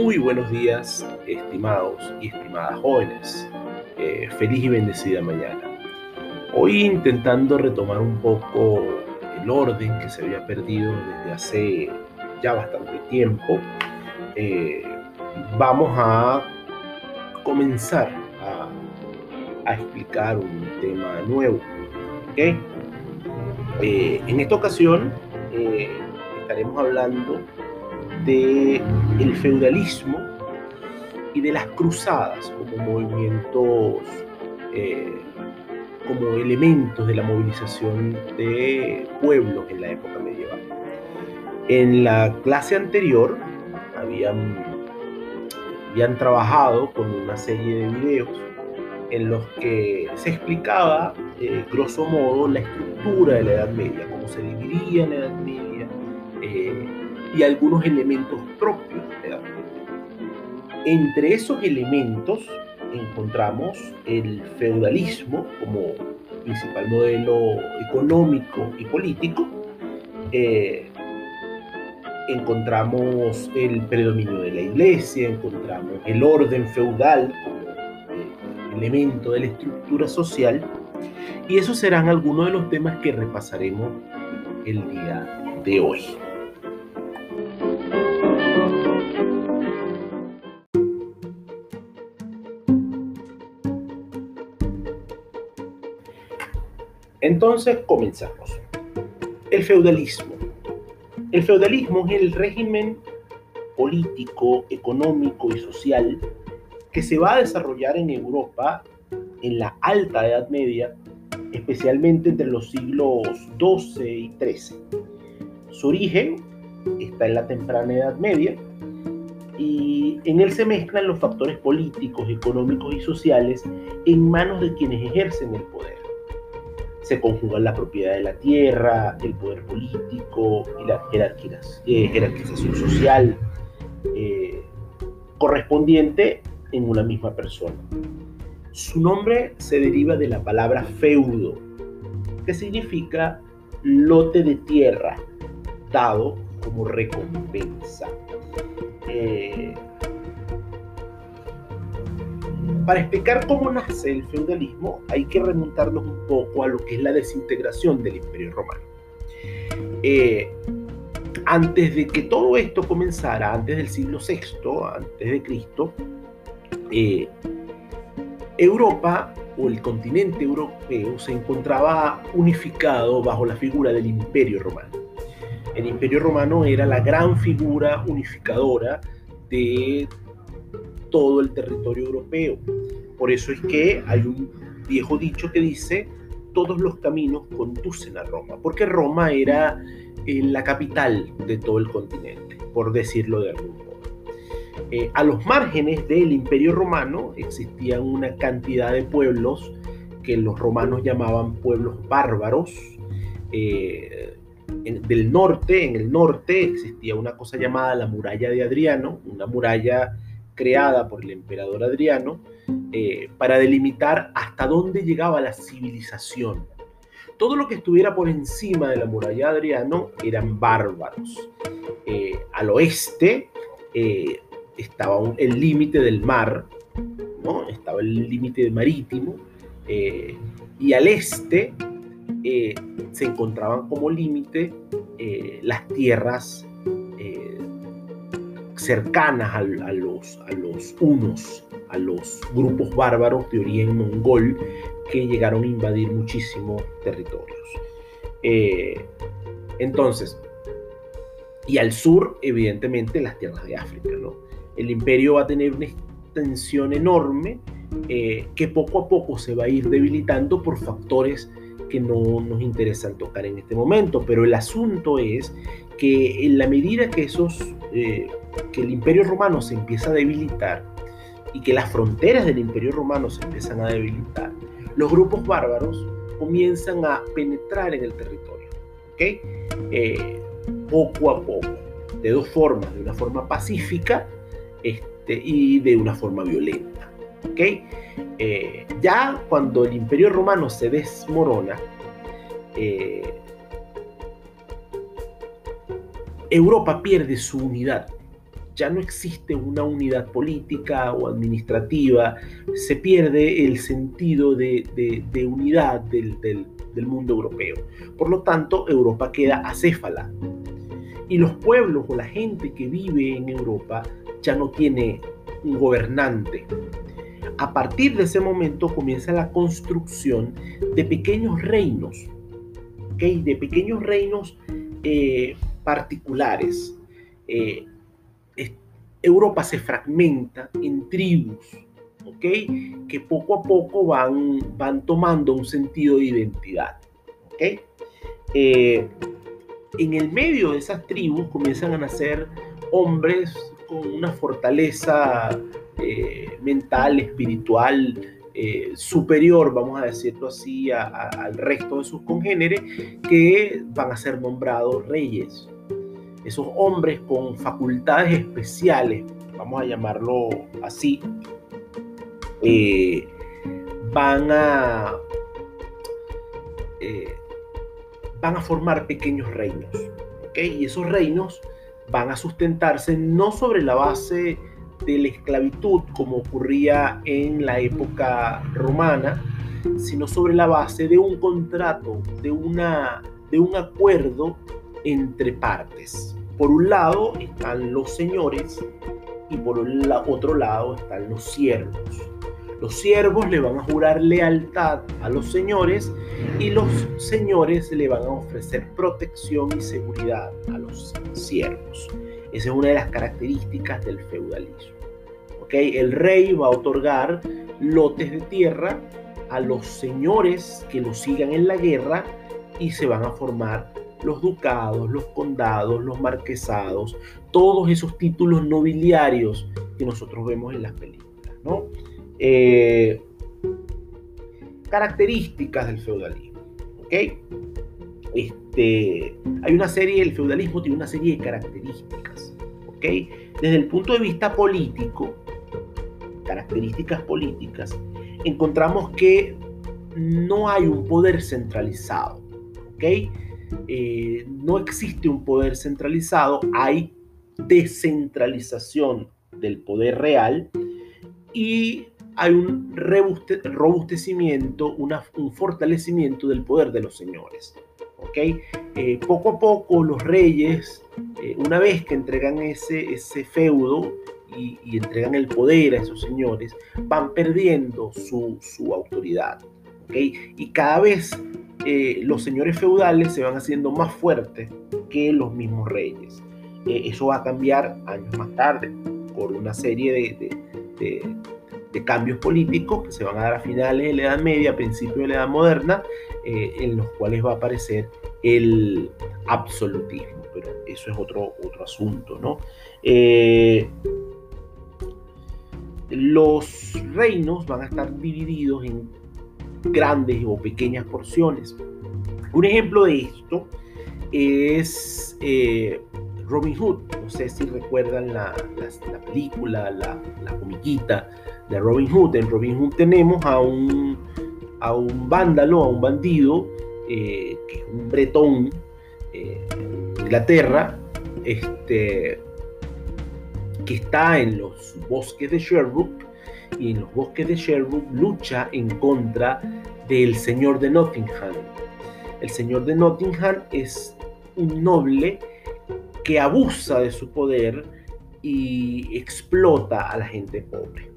Muy buenos días, estimados y estimadas jóvenes. Eh, feliz y bendecida mañana. Hoy intentando retomar un poco el orden que se había perdido desde hace ya bastante tiempo, eh, vamos a comenzar a, explicar un tema nuevo. ¿okay? Eh, en esta ocasión estaremos hablando de el feudalismo y de las cruzadas como movimientos, eh, como elementos de la movilización de pueblos en la época medieval. En la clase anterior habían, habían trabajado con una serie de videos en los que se explicaba, eh, grosso modo, la estructura de la Edad Media, cómo se dividía la Edad y algunos elementos propios de la Entre esos elementos encontramos el feudalismo como principal modelo económico y político. Eh, encontramos el predominio de la iglesia, encontramos el orden feudal como eh, elemento de la estructura social. Y esos serán algunos de los temas que repasaremos el día de hoy. Entonces comenzamos. El feudalismo. El feudalismo es el régimen político, económico y social que se va a desarrollar en Europa en la alta Edad Media, especialmente entre los siglos XII y XIII. Su origen está en la temprana Edad Media y en él se mezclan los factores políticos, económicos y sociales en manos de quienes ejercen el poder se conjugan la propiedad de la tierra, el poder político y la eh, jerarquización social eh, correspondiente en una misma persona. Su nombre se deriva de la palabra feudo, que significa lote de tierra dado como recompensa. Eh, para explicar cómo nace el feudalismo hay que remontarnos un poco a lo que es la desintegración del Imperio Romano. Eh, antes de que todo esto comenzara, antes del siglo VI, antes de Cristo, eh, Europa o el continente europeo se encontraba unificado bajo la figura del Imperio Romano. El Imperio Romano era la gran figura unificadora de todo el territorio europeo. Por eso es que hay un viejo dicho que dice, todos los caminos conducen a Roma, porque Roma era eh, la capital de todo el continente, por decirlo de algún modo. Eh, a los márgenes del imperio romano existían una cantidad de pueblos que los romanos llamaban pueblos bárbaros. Eh, del norte, en el norte existía una cosa llamada la muralla de Adriano, una muralla creada por el emperador Adriano eh, para delimitar hasta dónde llegaba la civilización. Todo lo que estuviera por encima de la muralla de Adriano eran bárbaros. Eh, al oeste eh, estaba el límite del mar, ¿no? estaba el límite marítimo, y al este se encontraban como límite las tierras cercanas a, los, a los unos, a los grupos bárbaros de origen mongol que llegaron a invadir muchísimos territorios. Eh, entonces, y al sur, evidentemente, las tierras de África. ¿no? El imperio va a tener una extensión enorme eh, que poco a poco se va a ir debilitando por factores que no nos interesan tocar en este momento, pero el asunto es que en la medida que esos eh, que el imperio romano se empieza a debilitar y que las fronteras del imperio romano se empiezan a debilitar, los grupos bárbaros comienzan a penetrar en el territorio, eh, poco a poco, de dos formas, de una forma pacífica este, y de una forma violenta. Eh, ya cuando el imperio romano se desmorona, eh, Europa pierde su unidad ya no existe una unidad política o administrativa, se pierde el sentido de, unidad del, del mundo europeo. Por lo tanto, Europa queda acéfala. Y los pueblos o la gente que vive en Europa ya no tiene un gobernante. A partir de ese momento comienza la construcción de pequeños reinos, ¿okay? de pequeños reinos eh, particulares. Eh, Europa se fragmenta en tribus, que poco a poco van, van tomando un sentido de identidad. Eh, en el medio de esas tribus comienzan a nacer hombres con una fortaleza eh, mental, espiritual, eh, superior, vamos a decirlo así, al resto de sus congéneres, que van a ser nombrados reyes. Esos hombres con facultades especiales, vamos a llamarlo así, eh, van a van a formar pequeños reinos, Y esos reinos van a sustentarse no sobre la base de la esclavitud como ocurría en la época romana, sino sobre la base de un contrato, de, una, de un acuerdo entre partes. Por un lado están los señores y por el otro lado están los siervos. Los siervos le van a jurar lealtad a los señores y los señores le van a ofrecer protección y seguridad a los siervos. Esa es una de las características del feudalismo. El rey va a otorgar lotes de tierra a los señores que lo sigan en la guerra y se van a formar los ducados, los condados, los marquesados, todos esos títulos nobiliarios que nosotros vemos en las películas. ¿no? Eh, características del feudalismo. Este, hay una serie, el feudalismo tiene una serie de características. Desde el punto de vista político, características políticas, encontramos que no hay un poder centralizado. ¿ok? Eh, no existe un poder centralizado, hay descentralización del poder real y hay un robustecimiento, un fortalecimiento del poder de los señores. ¿okay? Eh, poco a poco los reyes, eh, una vez que entregan ese, ese feudo y, entregan el poder a esos señores, van perdiendo su, su autoridad. ¿okay? Y cada vez eh, los señores feudales se van haciendo más fuertes que los mismos reyes. eso va a cambiar años más tarde por una serie de, de de cambios políticos que se van a dar a finales de la Edad Media, a principios de la Edad Moderna, eh, en los cuales va a aparecer el absolutismo. Pero eso es otro, otro asunto, ¿no? Eh, los reinos van a estar divididos en grandes o pequeñas porciones. Un ejemplo de esto es eh, Robin Hood. No sé si recuerdan la, película, la, la, comiquita de Robin Hood. En Robin Hood tenemos a un, a un vándalo, a un bandido, eh, que es un bretón eh, de Inglaterra, este, que está en los bosques de Sherbrooke y en los bosques de Sherbrooke lucha en contra del señor de Nottingham. El señor de Nottingham es un noble que abusa de su poder y explota a la gente pobre.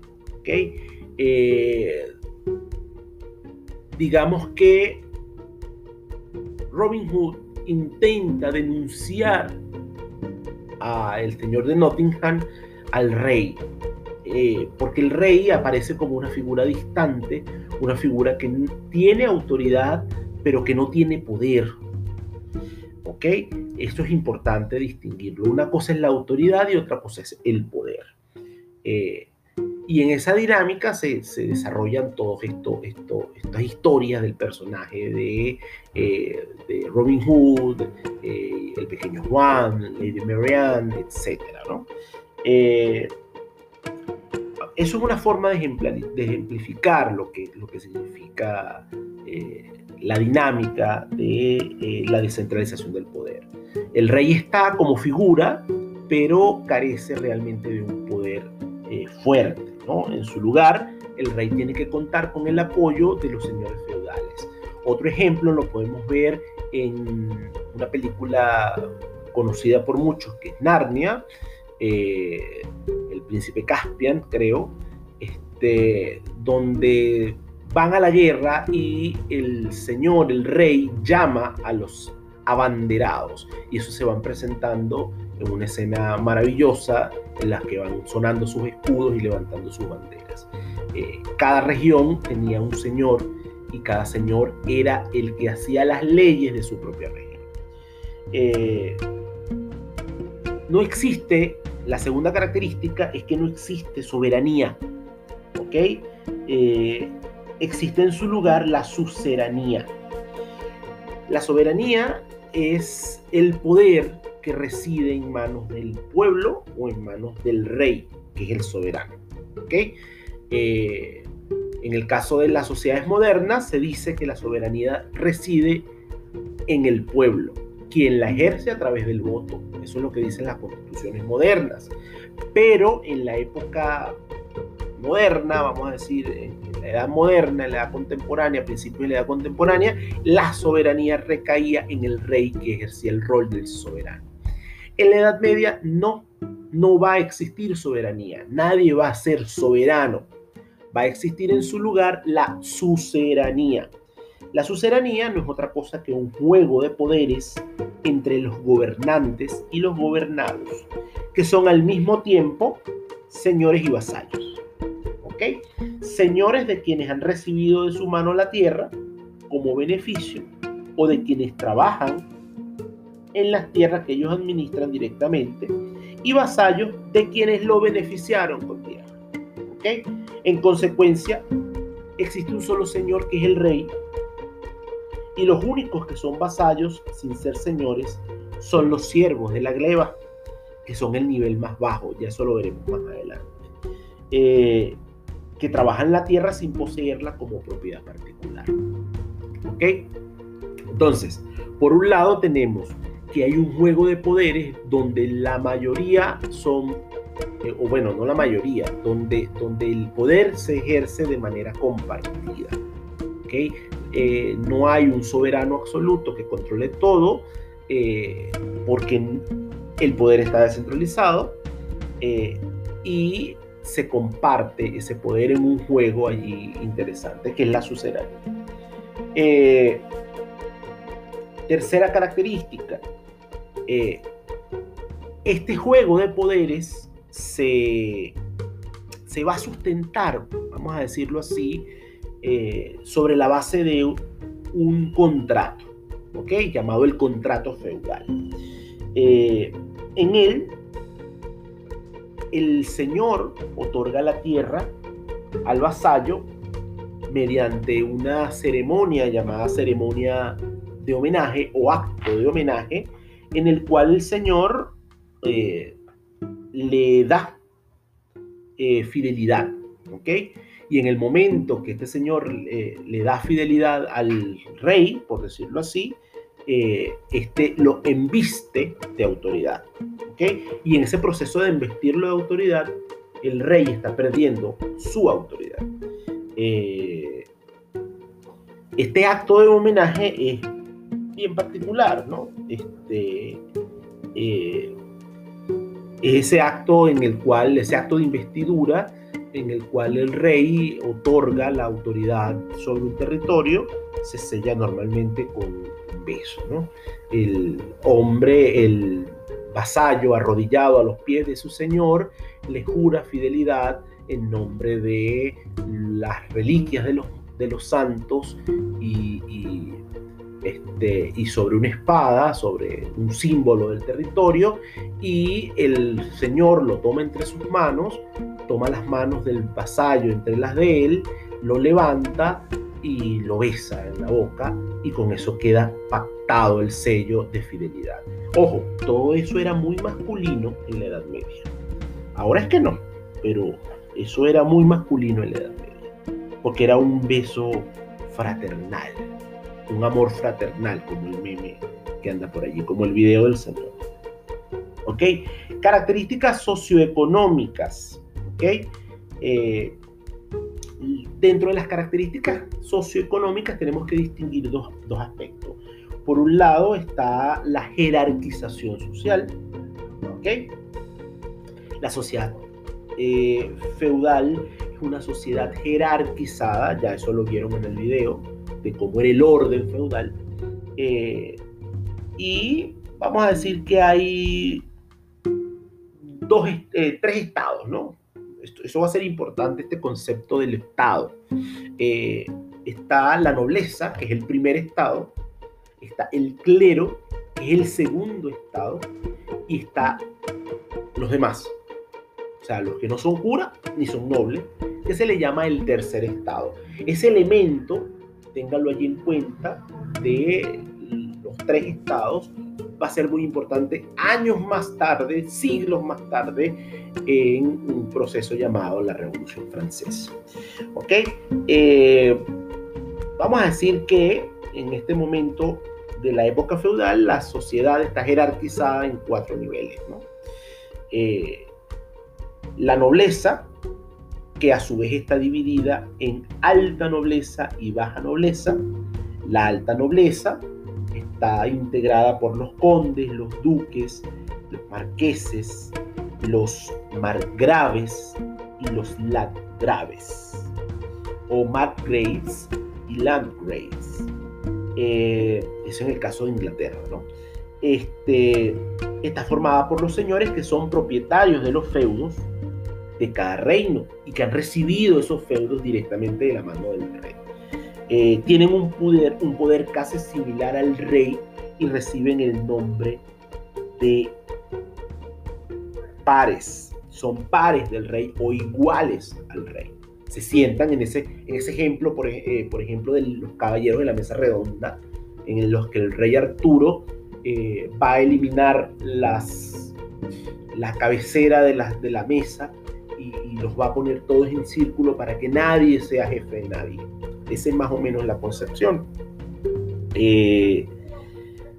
Eh, digamos que Robin Hood intenta denunciar al señor de Nottingham al rey, eh, porque el rey aparece como una figura distante, una figura que tiene autoridad, pero que no tiene poder. ¿Ok? Esto es importante distinguirlo. Una cosa es la autoridad y otra cosa es el poder. Eh, y en esa dinámica se, desarrollan todas estas historias del personaje de, eh, de Robin Hood, eh, el pequeño Juan, Lady Marianne, etc. ¿no? Eso es una forma de, ejemplificar lo que, lo que significa la dinámica de la descentralización del poder. El rey está como figura, pero carece realmente de un poder eh, fuerte. ¿no? En su lugar, el rey tiene que contar con el apoyo de los señores feudales. Otro ejemplo lo podemos ver en una película conocida por muchos, que es Narnia, eh, el príncipe Caspian, creo, este, donde van a la guerra y el señor, el rey, llama a los abanderados y eso se van presentando en una escena maravillosa en la que van sonando sus escudos y levantando sus banderas. Eh, cada región tenía un señor y cada señor era el que hacía las leyes de su propia región. Eh, no existe, la segunda característica es que no existe soberanía, ¿ok? Eh, existe en su lugar la suceranía. La soberanía es el poder que reside en manos del pueblo o en manos del rey, que es el soberano. ¿ok? Eh, en el caso de las sociedades modernas se dice que la soberanía reside en el pueblo, quien la ejerce a través del voto. Eso es lo que dicen las constituciones modernas. Pero en la época moderna, vamos a decir, en la edad moderna, en la edad contemporánea, principios de la edad contemporánea, la soberanía recaía en el rey que ejercía el rol del soberano. En la Edad Media no, no va a existir soberanía, nadie va a ser soberano, va a existir en su lugar la suceranía. La suceranía no es otra cosa que un juego de poderes entre los gobernantes y los gobernados, que son al mismo tiempo señores y vasallos. ¿Ok? Señores de quienes han recibido de su mano la tierra como beneficio o de quienes trabajan en las tierras que ellos administran directamente y vasallos de quienes lo beneficiaron con tierra. ¿Ok? En consecuencia, existe un solo señor que es el rey y los únicos que son vasallos sin ser señores son los siervos de la gleba, que son el nivel más bajo, ya eso lo veremos más adelante, eh, que trabajan la tierra sin poseerla como propiedad particular. ¿Ok? Entonces, por un lado tenemos que hay un juego de poderes donde la mayoría son, eh, o bueno, no la mayoría, donde, donde el poder se ejerce de manera compartida. ¿okay? Eh, no hay un soberano absoluto que controle todo, eh, porque el poder está descentralizado y se comparte ese poder en un juego allí interesante, que es la suceranía. tercera característica, eh, este juego de poderes se, se, va a sustentar, vamos a decirlo así, eh, sobre la base de un contrato, ¿ok? Llamado el contrato feudal. Eh, en él, el señor otorga la tierra al vasallo mediante una ceremonia llamada ceremonia de homenaje o acto de homenaje en el cual el Señor eh, le da fidelidad, ¿ok? Y en el momento que este Señor eh, le da fidelidad al rey, por decirlo así, este lo embiste de autoridad, ¿ok? Y en ese proceso de embestirlo de autoridad, el rey está perdiendo su autoridad. este acto de homenaje es bien particular, ¿no? Este, eh, ese acto en el cual, ese acto de investidura, en el cual el rey otorga la autoridad sobre un territorio, se sella normalmente con un beso, ¿no? El hombre, el vasallo arrodillado a los pies de su señor, le jura fidelidad en nombre de las reliquias de los, de los santos y este, y sobre una espada, sobre un símbolo del territorio, y el señor lo toma entre sus manos, toma las manos del vasallo entre las de él, lo levanta y lo besa en la boca, y con eso queda pactado el sello de fidelidad. Ojo, todo eso era muy masculino en la Edad Media. Ahora es que no, pero eso era muy masculino en la Edad Media, porque era un beso fraternal un amor fraternal, como el meme que anda por allí, como el video del Señor. ¿Ok? Características socioeconómicas. Eh, dentro de las características socioeconómicas tenemos que distinguir dos, dos aspectos. Por un lado está la jerarquización social. La sociedad eh, feudal es una sociedad jerarquizada, ya eso lo vieron en el video, de cómo era el orden feudal. Eh, y vamos a decir que hay dos, tres estados, ¿no? Esto, eso va a ser importante, este concepto del estado. está la nobleza, que es el primer estado, está el clero, que es el segundo estado, y está los demás, o sea, los que no son curas ni son nobles, que se le llama el tercer estado. Ese elemento, ténganlo allí en cuenta, de los tres estados, va a ser muy importante años más tarde, siglos más tarde, en un proceso llamado la Revolución Francesa. ¿Ok? Eh, vamos a decir que en este momento de la época feudal, la sociedad está jerarquizada en cuatro niveles. ¿no? Eh, la nobleza, que a su vez está dividida en alta nobleza y baja nobleza. La alta nobleza está integrada por los condes, los duques, los marqueses, los margraves y los landgraves, o margraves y landgraves. Eh, eso en el caso de Inglaterra, ¿no? Este, está formada por los señores que son propietarios de los feudos de cada reino y que han recibido esos feudos directamente de la mano del rey. Eh, tienen un poder, un poder casi similar al rey y reciben el nombre de pares. Son pares del rey o iguales al rey. Se sientan en ese, en ese ejemplo, por, eh, ejemplo, de los caballeros de la mesa redonda, en los que el rey Arturo eh, va a eliminar las, la cabecera de la, de la mesa y, los va a poner todos en círculo para que nadie sea jefe de nadie. Esa es más o menos la concepción. Eh,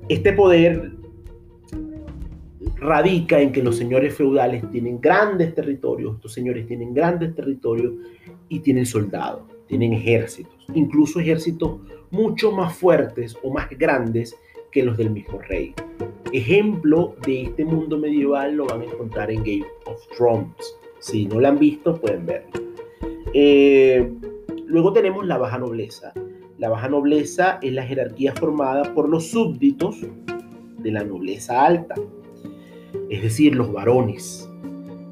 este poder radica en que los señores feudales tienen grandes territorios, estos señores tienen grandes territorios y tienen soldados, tienen ejércitos, incluso ejércitos mucho más fuertes o más grandes que los del mismo rey. Ejemplo de este mundo medieval lo van a encontrar en Game of Thrones. Si no la han visto, pueden verlo. Eh, luego tenemos la baja nobleza. La baja nobleza es la jerarquía formada por los súbditos de la nobleza alta, es decir, los varones.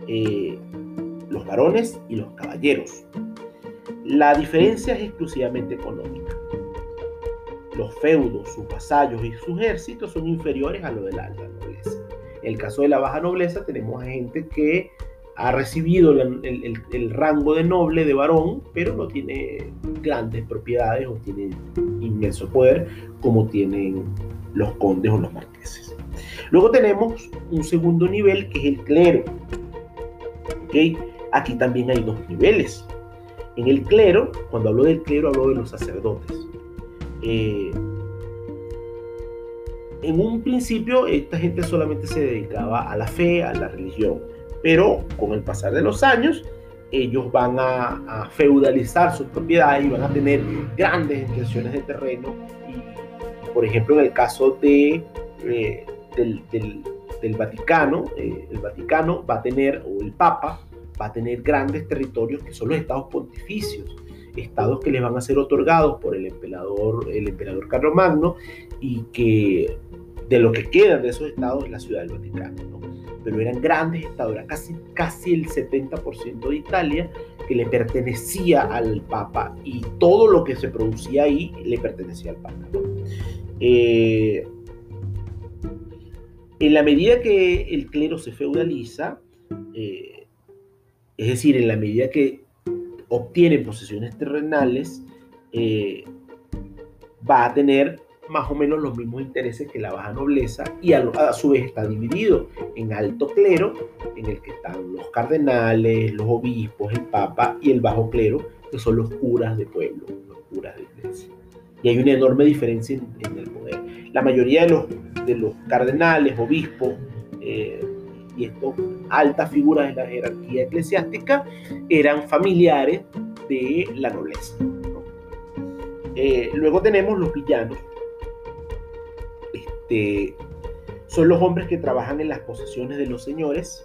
Eh, los varones y los caballeros. La diferencia es exclusivamente económica. Los feudos, sus vasallos y sus ejércitos son inferiores a lo de la alta nobleza. En el caso de la baja nobleza tenemos a gente que ha recibido el, rango de noble, de varón, pero no tiene grandes propiedades o tiene inmenso poder como tienen los condes o los marqueses. Luego tenemos un segundo nivel que es el clero. Aquí también hay dos niveles. En el clero, cuando hablo del clero, hablo de los sacerdotes. Eh, en un principio, esta gente solamente se dedicaba a la fe, a la religión pero con el pasar de los años, ellos van a, feudalizar sus propiedades y van a tener grandes extensiones de terreno. Y, por ejemplo, en el caso de, eh, del, Vaticano, eh, el Vaticano va a tener, o el Papa, va a tener grandes territorios que son los estados pontificios, estados que les van a ser otorgados por el emperador, el emperador Carlomagno y que de lo que quedan de esos estados es la ciudad del Vaticano pero eran grandes estados, era casi, casi el 70% de Italia que le pertenecía al Papa y todo lo que se producía ahí le pertenecía al Papa. Eh, en la medida que el clero se feudaliza, eh, es decir, en la medida que obtiene posesiones terrenales, eh, va a tener más o menos los mismos intereses que la baja nobleza y a, su vez está dividido en alto clero, en el que están los cardenales, los obispos, el papa y el bajo clero, que son los curas de pueblo, los curas de iglesia. Y hay una enorme diferencia en, el poder. La mayoría de los, de los cardenales, obispos, eh, y estas altas figuras de la jerarquía eclesiástica eran familiares de la nobleza. Eh, luego tenemos los villanos. Este, son los hombres que trabajan en las posesiones de los señores,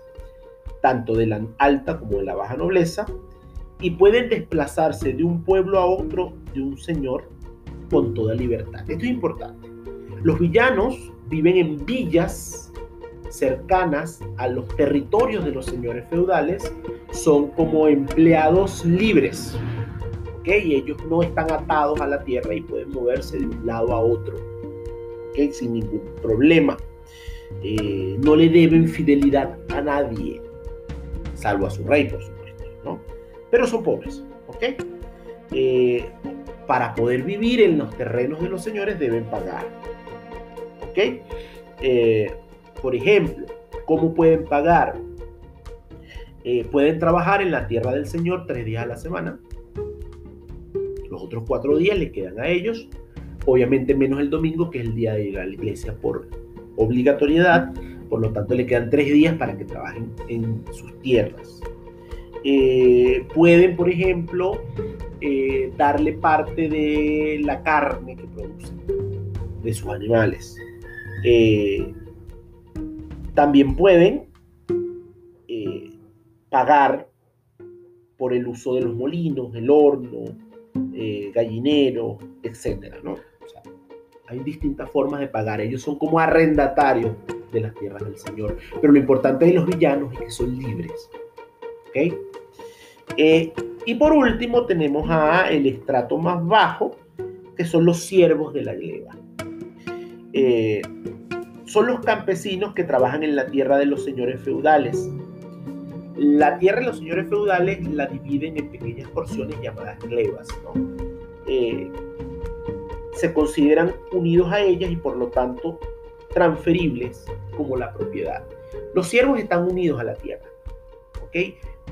tanto de la alta como de la baja nobleza, y pueden desplazarse de un pueblo a otro de un señor con toda libertad. Esto es importante. Los villanos viven en villas cercanas a los territorios de los señores feudales, son como empleados libres, y ellos no están atados a la tierra y pueden moverse de un lado a otro, sin ningún problema. Eh, no le deben fidelidad a nadie, salvo a su rey, por supuesto, ¿no? Pero son pobres. Eh, para poder vivir en los terrenos de los señores deben pagar. Eh, por ejemplo, ¿cómo pueden pagar? pueden trabajar en la tierra del Señor tres días a la semana, los otros cuatro días le quedan a ellos, obviamente menos el domingo, que es el día de ir a la iglesia por obligatoriedad, por lo tanto le quedan tres días para que trabajen en sus tierras. Eh, pueden, por ejemplo, eh, darle parte de la carne que producen de sus animales. Eh, también pueden pagar por el uso de los molinos, el horno, gallinero, etcétera, ¿no? Hay distintas formas de pagar. Ellos son como arrendatarios de las tierras del Señor. Pero lo importante de los villanos es que son libres. ¿Ok? Eh, y por último tenemos a el estrato más bajo, que son los siervos de la gleba. Eh, son los campesinos que trabajan en la tierra de los señores feudales la tierra de los señores feudales la dividen en pequeñas porciones llamadas glebas. Eh, se consideran unidos a ellas y por lo tanto transferibles como la propiedad. Los siervos están unidos a la tierra.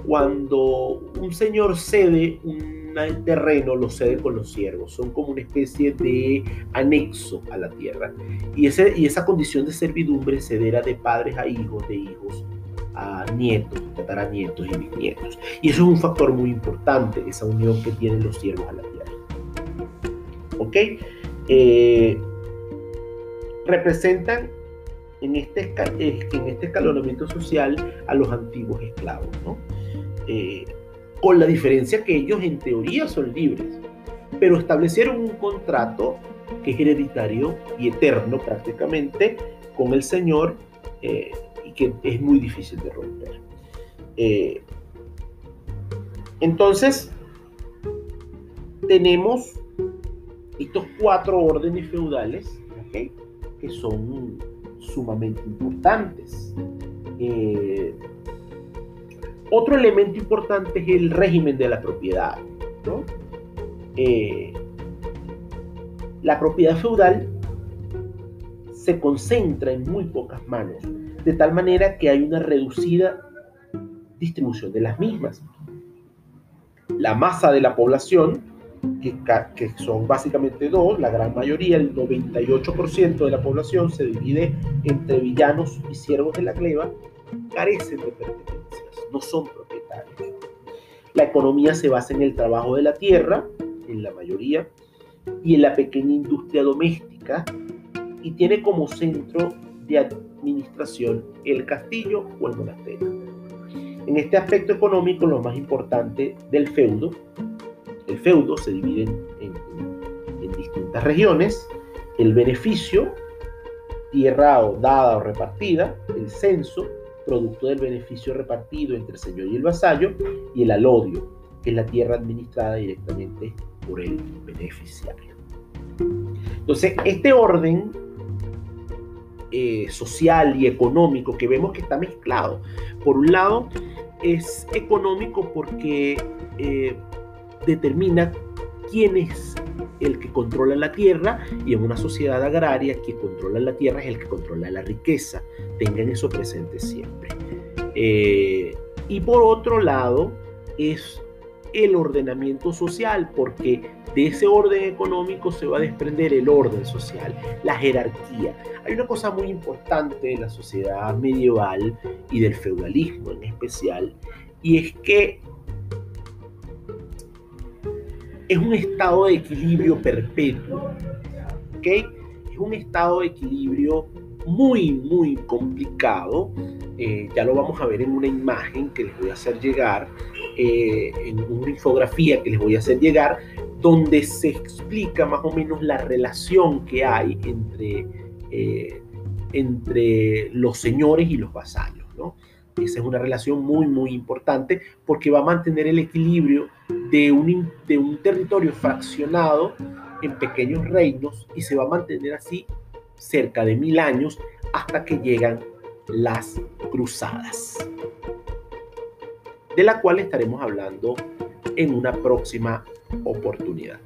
Cuando un señor cede un terreno, lo cede con los siervos. Son como una especie de anexo a la tierra. Y, ese, y esa condición de servidumbre cedera de padres a hijos, de hijos a nietos, tataranietos y bisnietos. Y eso es un factor muy importante, esa unión que tienen los siervos a la tierra. ¿Ok? Eh, representan en este, en este escalonamiento social a los antiguos esclavos, ¿no? Eh, con la diferencia que ellos en teoría son libres, pero establecieron un contrato que es hereditario y eterno prácticamente con el Señor eh, que es muy difícil de romper. Entonces, tenemos estos cuatro órdenes feudales que son sumamente importantes. Eh, otro elemento importante es el régimen de la propiedad. Eh, la propiedad feudal se concentra en muy pocas manos de tal manera que hay una reducida distribución de las mismas. La masa de la población, que, son básicamente dos, la gran mayoría, el 98% de la población se divide entre villanos y siervos de la gleba, carecen de pertenencias, no son propietarios. La economía se basa en el trabajo de la tierra, en la mayoría, y en la pequeña industria doméstica, y tiene como centro de administración el castillo o el monasterio. En este aspecto económico, lo más importante del feudo, el feudo se divide en, distintas regiones, el beneficio, tierra o dada o repartida, el censo, producto del beneficio repartido entre el señor y el vasallo, y el alodio, que es la tierra administrada directamente por el beneficiario. Entonces, este orden eh, social y económico que vemos que está mezclado. Por un lado, es económico porque eh, determina quién es el que controla la tierra y en una sociedad agraria quien controla la tierra es el que controla la riqueza. Tengan eso presente siempre. Eh, y por otro lado, es el ordenamiento social porque De ese orden económico se va a desprender el orden social, la jerarquía. Hay una cosa muy importante de la sociedad medieval y del feudalismo en especial, y es que es un estado de equilibrio perpetuo. ¿Ok? Es un estado de equilibrio muy, muy complicado. Eh, ya lo vamos a ver en una imagen que les voy a hacer llegar, eh, en una infografía que les voy a hacer llegar, donde se explica más o menos la relación que hay entre, eh, entre los señores y los vasallos. ¿no? Esa es una relación muy, muy importante porque va a mantener el equilibrio de un, de un territorio fraccionado en pequeños reinos y se va a mantener así cerca de mil años hasta que llegan las cruzadas, de la cual estaremos hablando en una próxima oportunidad.